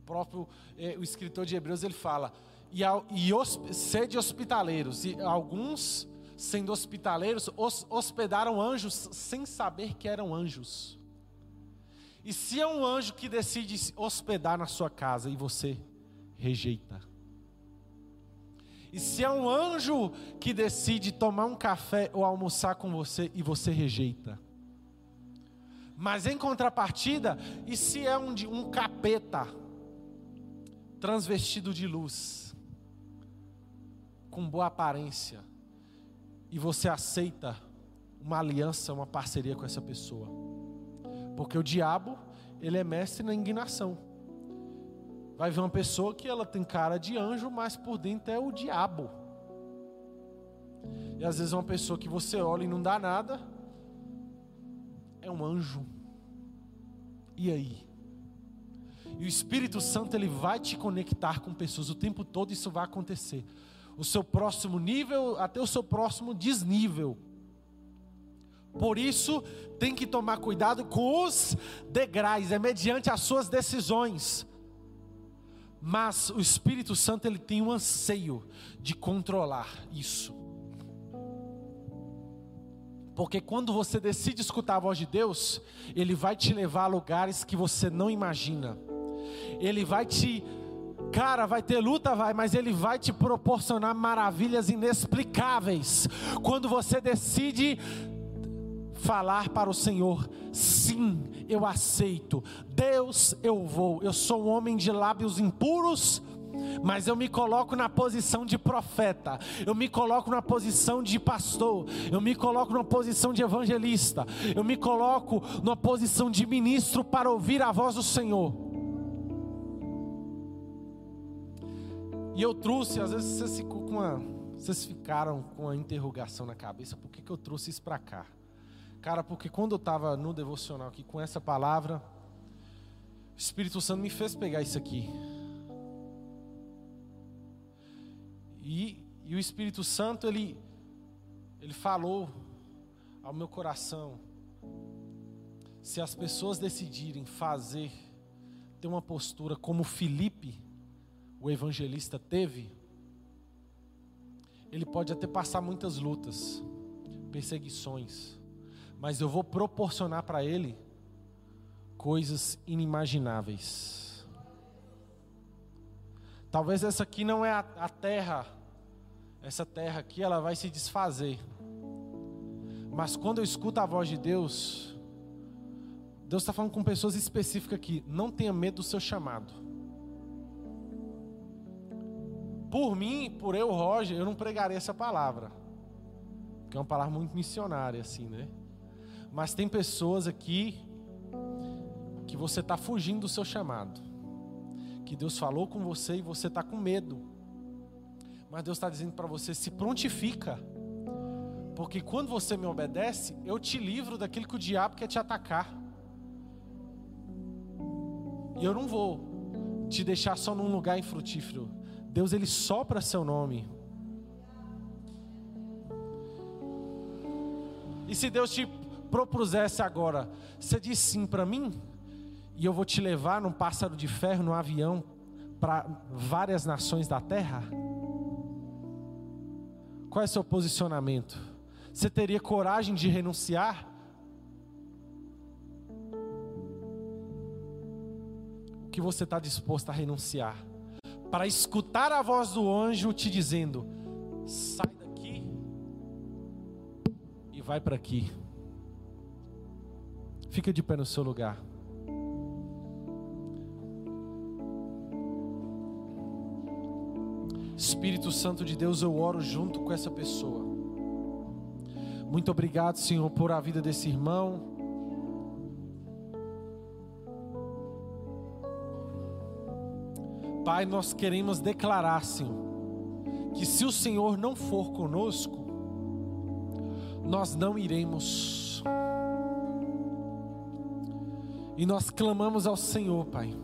O próprio é, o escritor de Hebreus ele fala: e, e sede hospitaleiros, e alguns, sendo hospitaleiros, os, hospedaram anjos sem saber que eram anjos. E se é um anjo que decide se hospedar na sua casa e você rejeita? E se é um anjo que decide tomar um café ou almoçar com você e você rejeita? Mas em contrapartida, e se é um, um capeta transvestido de luz, com boa aparência, e você aceita uma aliança, uma parceria com essa pessoa? Porque o diabo, ele é mestre na indignação. Vai ver uma pessoa que ela tem cara de anjo, mas por dentro é o diabo. E às vezes uma pessoa que você olha e não dá nada, é um anjo. E aí? E o Espírito Santo ele vai te conectar com pessoas o tempo todo, isso vai acontecer. O seu próximo nível até o seu próximo desnível. Por isso, tem que tomar cuidado com os degraus, é mediante as suas decisões. Mas o Espírito Santo ele tem um anseio de controlar isso. Porque quando você decide escutar a voz de Deus, ele vai te levar a lugares que você não imagina. Ele vai te Cara, vai ter luta, vai, mas ele vai te proporcionar maravilhas inexplicáveis. Quando você decide falar para o Senhor: sim, eu aceito. Deus, eu vou. Eu sou um homem de lábios impuros. Mas eu me coloco na posição de profeta, eu me coloco na posição de pastor, eu me coloco na posição de evangelista, eu me coloco na posição de ministro para ouvir a voz do Senhor. E eu trouxe, às vezes com uma, vocês ficaram com a interrogação na cabeça, por que, que eu trouxe isso para cá? Cara, porque quando eu estava no devocional aqui com essa palavra, o Espírito Santo me fez pegar isso aqui. E, e o Espírito Santo, ele, ele falou ao meu coração: se as pessoas decidirem fazer, ter uma postura como Felipe, o evangelista, teve, ele pode até passar muitas lutas, perseguições, mas eu vou proporcionar para ele coisas inimagináveis. Talvez essa aqui não é a, a terra, essa terra aqui ela vai se desfazer. Mas quando eu escuto a voz de Deus, Deus está falando com pessoas específicas aqui. Não tenha medo do seu chamado. Por mim, por eu, Roger, eu não pregaria essa palavra. Que é uma palavra muito missionária, assim, né? Mas tem pessoas aqui que você está fugindo do seu chamado. Que Deus falou com você e você está com medo. Mas Deus está dizendo para você: se prontifica. Porque quando você me obedece, eu te livro daquilo que o diabo quer te atacar. E eu não vou te deixar só num lugar infrutífero. Deus ele sopra seu nome. E se Deus te propusesse agora, você diz sim para mim, e eu vou te levar num pássaro de ferro, num avião, para várias nações da terra? Qual é o seu posicionamento? Você teria coragem de renunciar? O que você está disposto a renunciar? Para escutar a voz do anjo te dizendo: sai daqui e vai para aqui. Fica de pé no seu lugar. Espírito Santo de Deus, eu oro junto com essa pessoa. Muito obrigado, Senhor, por a vida desse irmão. Pai, nós queremos declarar, Senhor, que se o Senhor não for conosco, nós não iremos. E nós clamamos ao Senhor, Pai.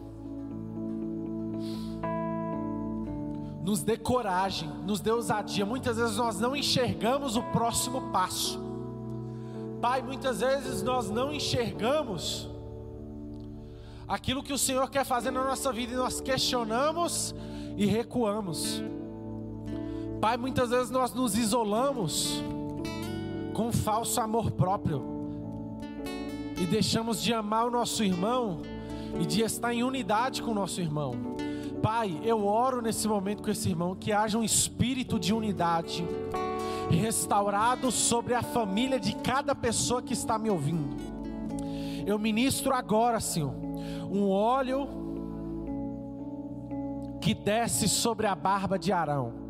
Nos dê coragem, nos dê ousadia. Muitas vezes nós não enxergamos o próximo passo. Pai, muitas vezes nós não enxergamos aquilo que o Senhor quer fazer na nossa vida e nós questionamos e recuamos. Pai, muitas vezes nós nos isolamos com um falso amor próprio e deixamos de amar o nosso irmão e de estar em unidade com o nosso irmão. Pai, eu oro nesse momento com esse irmão que haja um espírito de unidade restaurado sobre a família de cada pessoa que está me ouvindo. Eu ministro agora, Senhor, um óleo que desce sobre a barba de Arão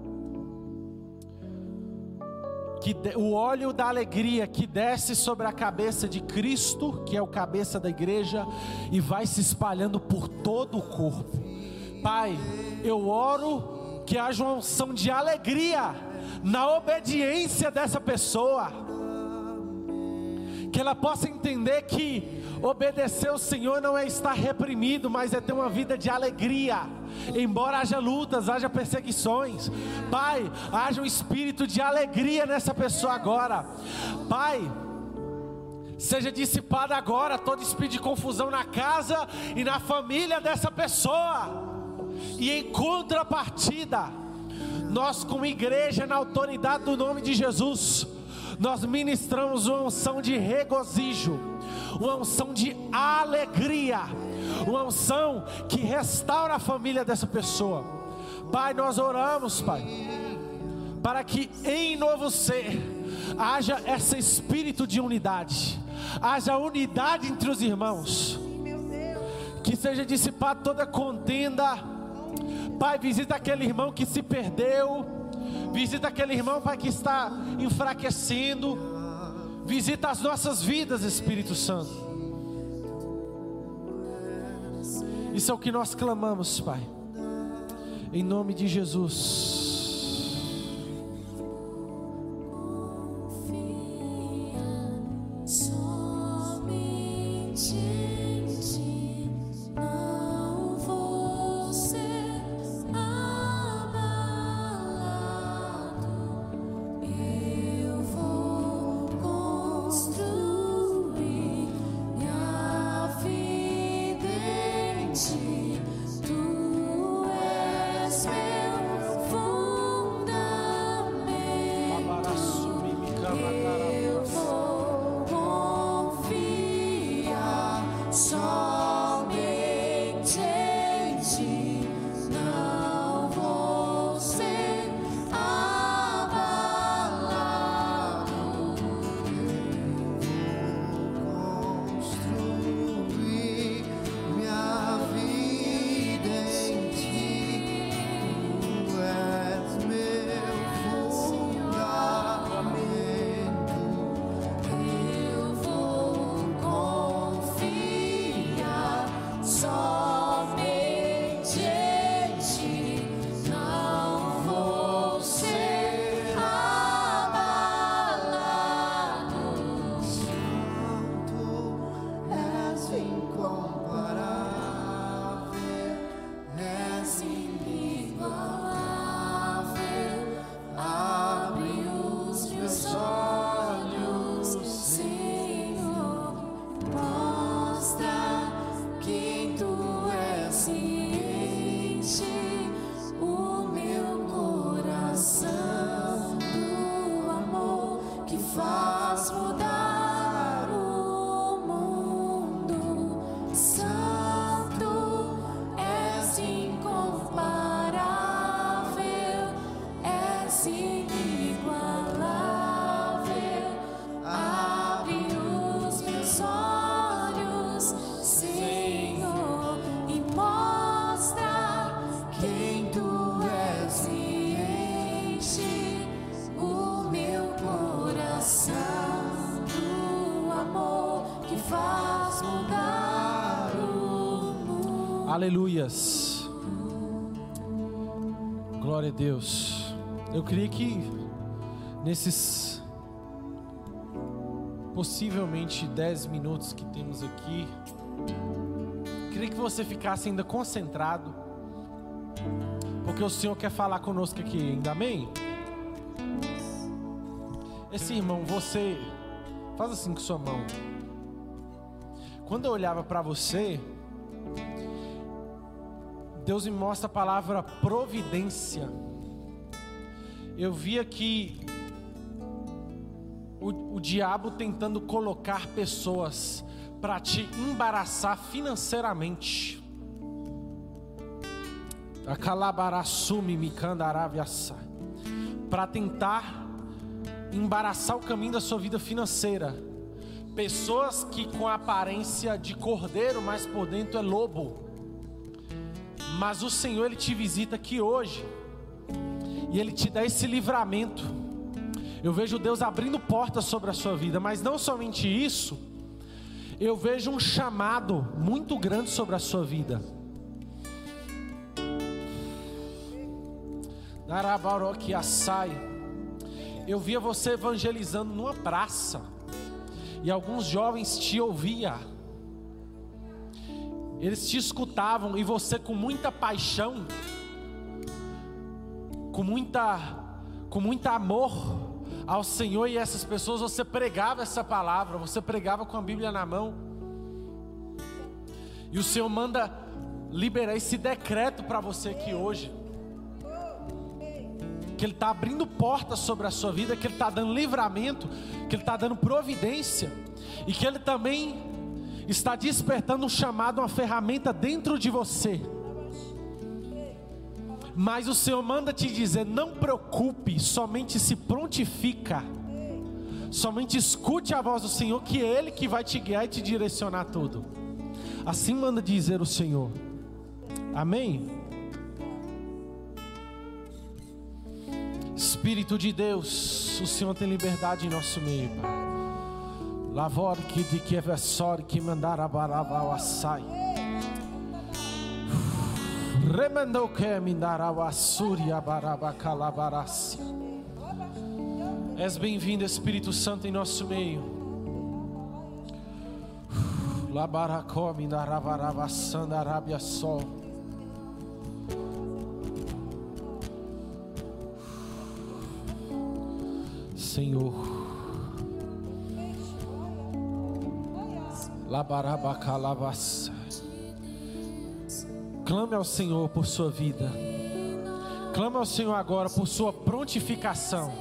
que o óleo da alegria que desce sobre a cabeça de Cristo, que é o cabeça da igreja, e vai se espalhando por todo o corpo. Pai, eu oro que haja uma unção de alegria na obediência dessa pessoa, que ela possa entender que obedecer ao Senhor não é estar reprimido, mas é ter uma vida de alegria embora haja lutas, haja perseguições, Pai, haja um espírito de alegria nessa pessoa agora, Pai. Seja dissipado agora todo espírito de confusão na casa e na família dessa pessoa. E em contrapartida, nós, como igreja, na autoridade do nome de Jesus, nós ministramos uma unção de regozijo, uma unção de alegria uma unção que restaura a família dessa pessoa. Pai, nós oramos, Pai, para que em novo ser haja esse espírito de unidade, haja unidade entre os irmãos, que seja dissipada toda contenda. Pai, visita aquele irmão que se perdeu, visita aquele irmão, Pai, que está enfraquecendo, visita as nossas vidas, Espírito Santo. Isso é o que nós clamamos, Pai. Em nome de Jesus. Glória a Deus. Eu queria que nesses possivelmente 10 minutos que temos aqui, queria que você ficasse ainda concentrado, porque o Senhor quer falar conosco aqui ainda, amém? Esse irmão, você faz assim com sua mão. Quando eu olhava para você, Deus me mostra a palavra providência. Eu via que o, o diabo tentando colocar pessoas para te embaraçar financeiramente. A. Para tentar embaraçar o caminho da sua vida financeira. Pessoas que com aparência de cordeiro, mas por dentro é lobo. Mas o Senhor ele te visita aqui hoje. E ele te dá esse livramento. Eu vejo Deus abrindo portas sobre a sua vida, mas não somente isso. Eu vejo um chamado muito grande sobre a sua vida. Narabaroque assai. Eu via você evangelizando numa praça. E alguns jovens te ouviam eles te escutavam e você com muita paixão, com muita com muito amor ao Senhor e essas pessoas, você pregava essa palavra, você pregava com a Bíblia na mão. E o Senhor manda liberar esse decreto para você aqui hoje. Que Ele está abrindo portas sobre a sua vida, que Ele está dando livramento, que Ele está dando providência, e que Ele também está despertando um chamado, uma ferramenta dentro de você. Mas o Senhor manda te dizer: não preocupe, somente se prontifica. Somente escute a voz do Senhor, que é Ele que vai te guiar e te direcionar tudo. Assim manda dizer o Senhor. Amém. Espírito de Deus, o Senhor tem liberdade em nosso meio, Pai. Lavor que de que vessor que mandar a barava assai. Remendou que baraba calabarácia. És bem-vindo, Espírito Santo, em nosso meio. Labaracó mindarava sandarabia sol. Senhor. Clame ao Senhor por sua vida. Clame ao Senhor agora por sua prontificação.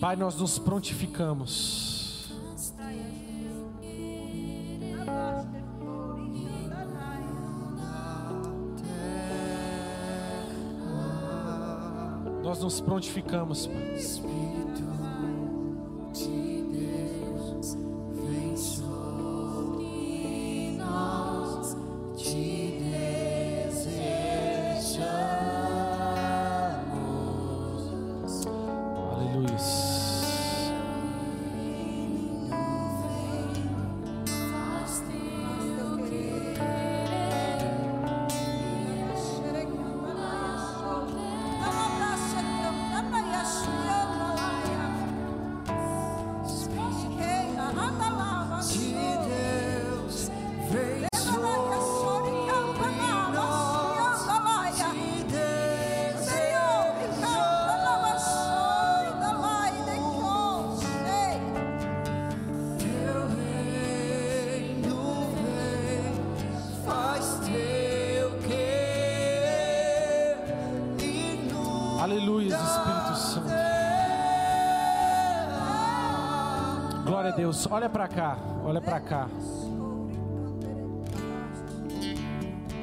Pai, nós nos prontificamos. Nos prontificamos, Pai. Deus, olha para cá, olha para cá.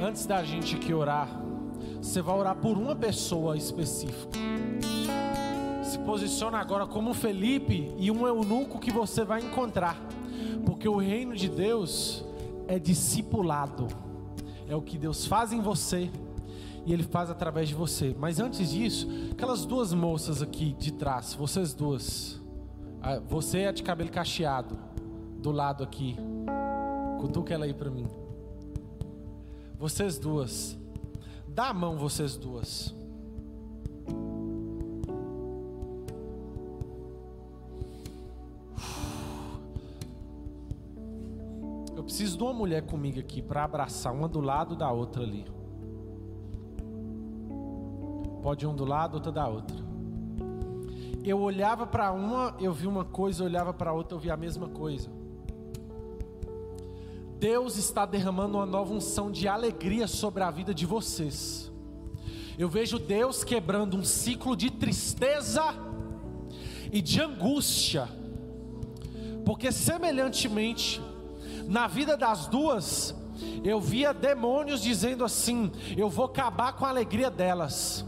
Antes da gente aqui orar, você vai orar por uma pessoa específica. Se posiciona agora como Felipe e um eunuco que você vai encontrar, porque o reino de Deus é discipulado, é o que Deus faz em você e Ele faz através de você. Mas antes disso, aquelas duas moças aqui de trás, vocês duas Você é de cabelo cacheado, do lado aqui. Cutuca ela aí para mim. Vocês duas. Dá a mão, vocês duas. Eu preciso de uma mulher comigo aqui para abraçar uma do lado da outra ali. Pode um do lado, outra da outra. Eu olhava para uma, eu vi uma coisa, eu olhava para outra, eu vi a mesma coisa. Deus está derramando uma nova unção de alegria sobre a vida de vocês. Eu vejo Deus quebrando um ciclo de tristeza e de angústia, porque semelhantemente, na vida das duas, eu via demônios dizendo assim: Eu vou acabar com a alegria delas.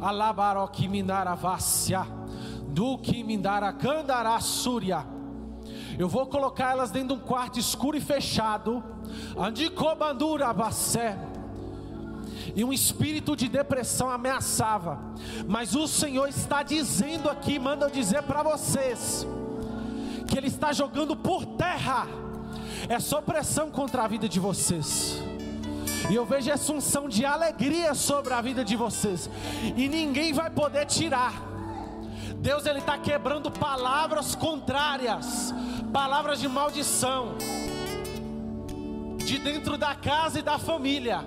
Alabaroki minaravácia, do que mindaracandará súria. Eu vou colocar elas dentro de um quarto escuro e fechado. Andicobandura Bassé. E um espírito de depressão ameaçava. Mas o Senhor está dizendo aqui, manda eu dizer para vocês, que Ele está jogando por terra essa opressão contra a vida de vocês. E eu vejo essa unção de alegria sobre a vida de vocês. E ninguém vai poder tirar. Deus ele está quebrando palavras contrárias, palavras de maldição, de dentro da casa e da família.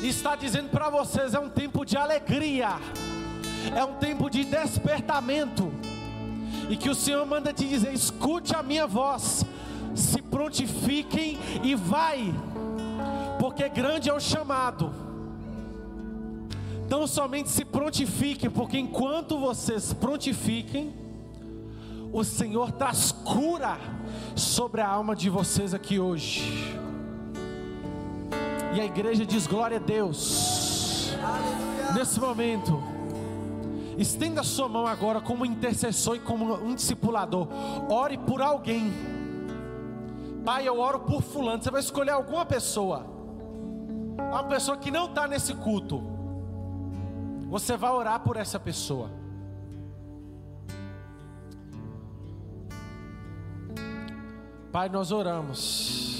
E está dizendo para vocês: é um tempo de alegria, é um tempo de despertamento. E que o Senhor manda te dizer: escute a minha voz, se prontifiquem e vai, porque grande é o chamado. Não somente se prontifiquem, porque enquanto vocês prontifiquem, o Senhor traz cura sobre a alma de vocês aqui hoje. E a igreja diz glória a Deus. Nesse momento, estenda sua mão agora como intercessor e como um discipulador. Ore por alguém. Pai, eu oro por fulano. Você vai escolher alguma pessoa. Uma pessoa que não está nesse culto. Você vai orar por essa pessoa. Pai, nós oramos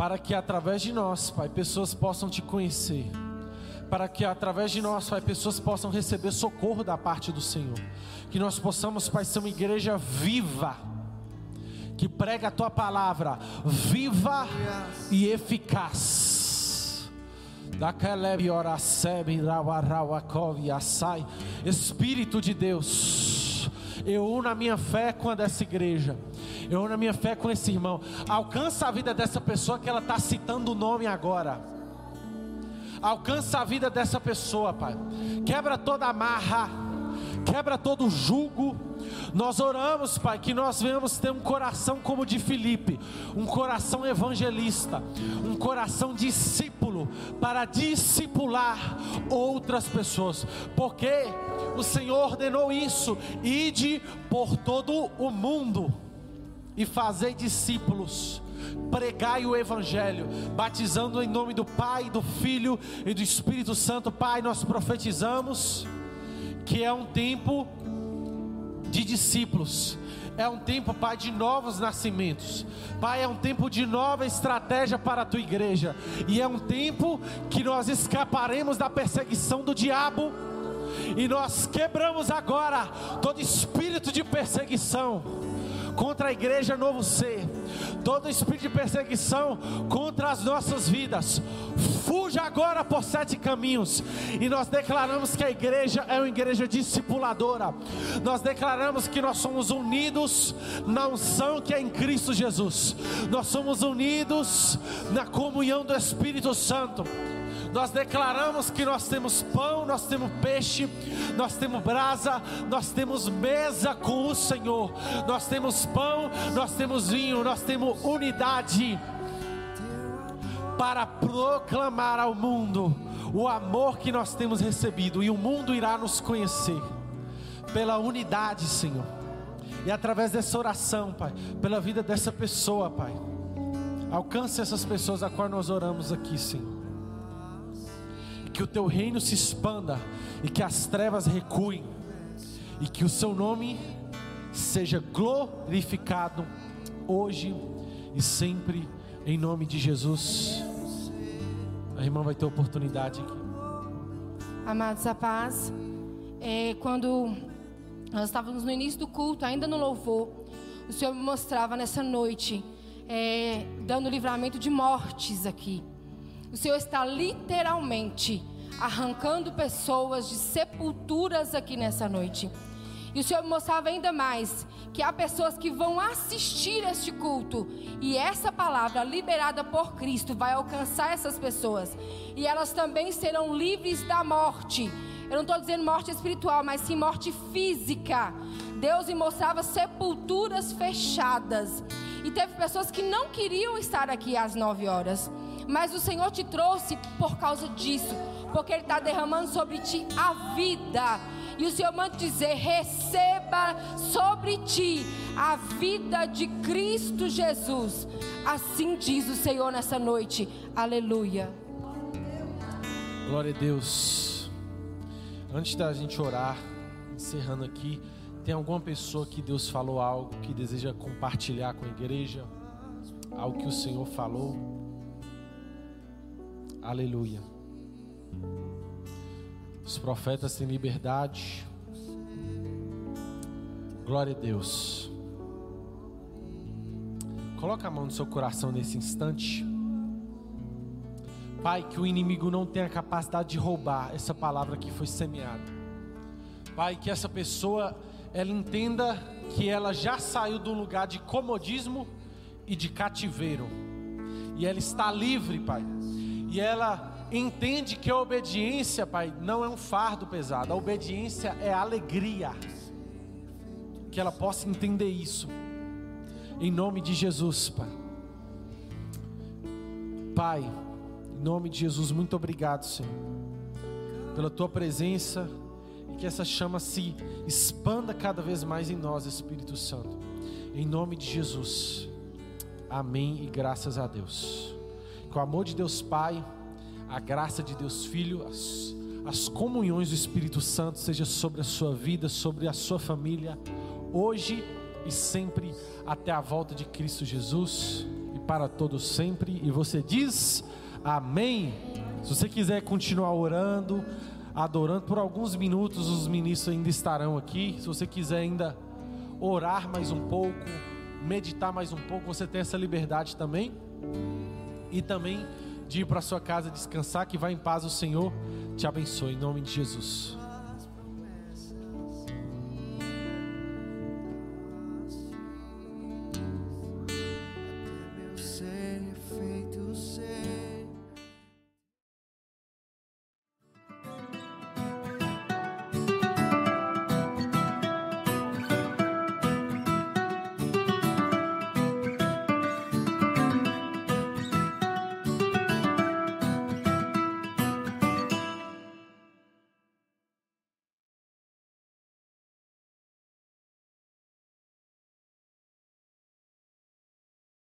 para que através de nós, Pai, pessoas possam te conhecer. Para que através de nós, Pai, pessoas possam receber socorro da parte do Senhor. Que nós possamos, Pai, ser uma igreja viva, que prega a tua palavra, viva e eficaz. Espírito de Deus, eu uno a minha fé com a dessa igreja, eu uno a minha fé com esse irmão. Alcança a vida dessa pessoa que ela está citando o nome agora. Alcança a vida dessa pessoa, Pai. Quebra toda amarra, quebra todo jugo. Nós oramos, Pai, que nós venhamos ter um coração como o de Filipe, um coração evangelista, um coração discípulo, para discipular outras pessoas, porque o Senhor ordenou isso: ide por todo o mundo e fazei discípulos pregai o Evangelho, batizando em nome do Pai, do Filho e do Espírito Santo. Pai, nós profetizamos que é um tempo de discípulos. É um tempo, Pai, de novos nascimentos. Pai, é um tempo de nova estratégia para a tua igreja. E é um tempo que nós escaparemos da perseguição do diabo. E nós quebramos agora todo espírito de perseguição contra a igreja Novo Ser, todo espírito de perseguição contra as nossas vidas, fuja agora por sete caminhos, e nós declaramos que a igreja é uma igreja discipuladora, nós declaramos que nós somos unidos na unção que é em Cristo Jesus, nós somos unidos na comunhão do Espírito Santo nós declaramos que nós temos pão, nós temos peixe, nós temos brasa, nós temos mesa com o Senhor, nós temos pão, nós temos vinho, nós temos unidade para proclamar ao mundo o amor que nós temos recebido. E o mundo irá nos conhecer pela unidade, Senhor. E através dessa oração, Pai, pela vida dessa pessoa, Pai, alcance essas pessoas a qual nós oramos aqui, Senhor que o teu reino se expanda e que as trevas recuem, e que o seu nome seja glorificado hoje e sempre em nome de Jesus. A irmã vai ter oportunidade aqui. Amados, a paz. É, quando nós estávamos no início do culto, ainda no louvor, o Senhor me mostrava nessa noite, é, dando livramento de mortes aqui. O Senhor está literalmente arrancando pessoas de sepulturas aqui nessa noite. E o Senhor mostrava ainda mais que há pessoas que vão assistir este culto e essa palavra liberada por Cristo vai alcançar essas pessoas e elas também serão livres da morte. Eu não estou dizendo morte espiritual, mas sim morte física. Deus mostrava sepulturas fechadas. E teve pessoas que não queriam estar aqui às nove horas. Mas o Senhor te trouxe por causa disso. Porque Ele está derramando sobre ti a vida. E o Senhor manda dizer: receba sobre ti a vida de Cristo Jesus. Assim diz o Senhor nessa noite. Aleluia. Glória a Deus. Antes da gente orar, encerrando aqui, tem alguma pessoa que Deus falou algo que deseja compartilhar com a igreja? Algo que o Senhor falou? Aleluia. Os profetas têm liberdade. Glória a Deus. Coloca a mão no seu coração nesse instante. Pai, que o inimigo não tenha capacidade de roubar essa palavra que foi semeada. Pai, que essa pessoa ela entenda que ela já saiu do lugar de comodismo e de cativeiro. E ela está livre, Pai. E ela entende que a obediência, Pai, não é um fardo pesado. A obediência é alegria. Que ela possa entender isso. Em nome de Jesus, Pai. Pai, em nome de Jesus, muito obrigado, Senhor, pela tua presença e que essa chama se expanda cada vez mais em nós, Espírito Santo. Em nome de Jesus. Amém e graças a Deus. Com o amor de Deus Pai, a graça de Deus Filho, as, as comunhões do Espírito Santo seja sobre a sua vida, sobre a sua família, hoje e sempre até a volta de Cristo Jesus e para todos sempre. E você diz amém. Se você quiser continuar orando, adorando por alguns minutos, os ministros ainda estarão aqui. Se você quiser ainda orar mais um pouco, meditar mais um pouco, você tem essa liberdade também. E também de ir para sua casa descansar, que vai em paz o Senhor te abençoe em nome de Jesus.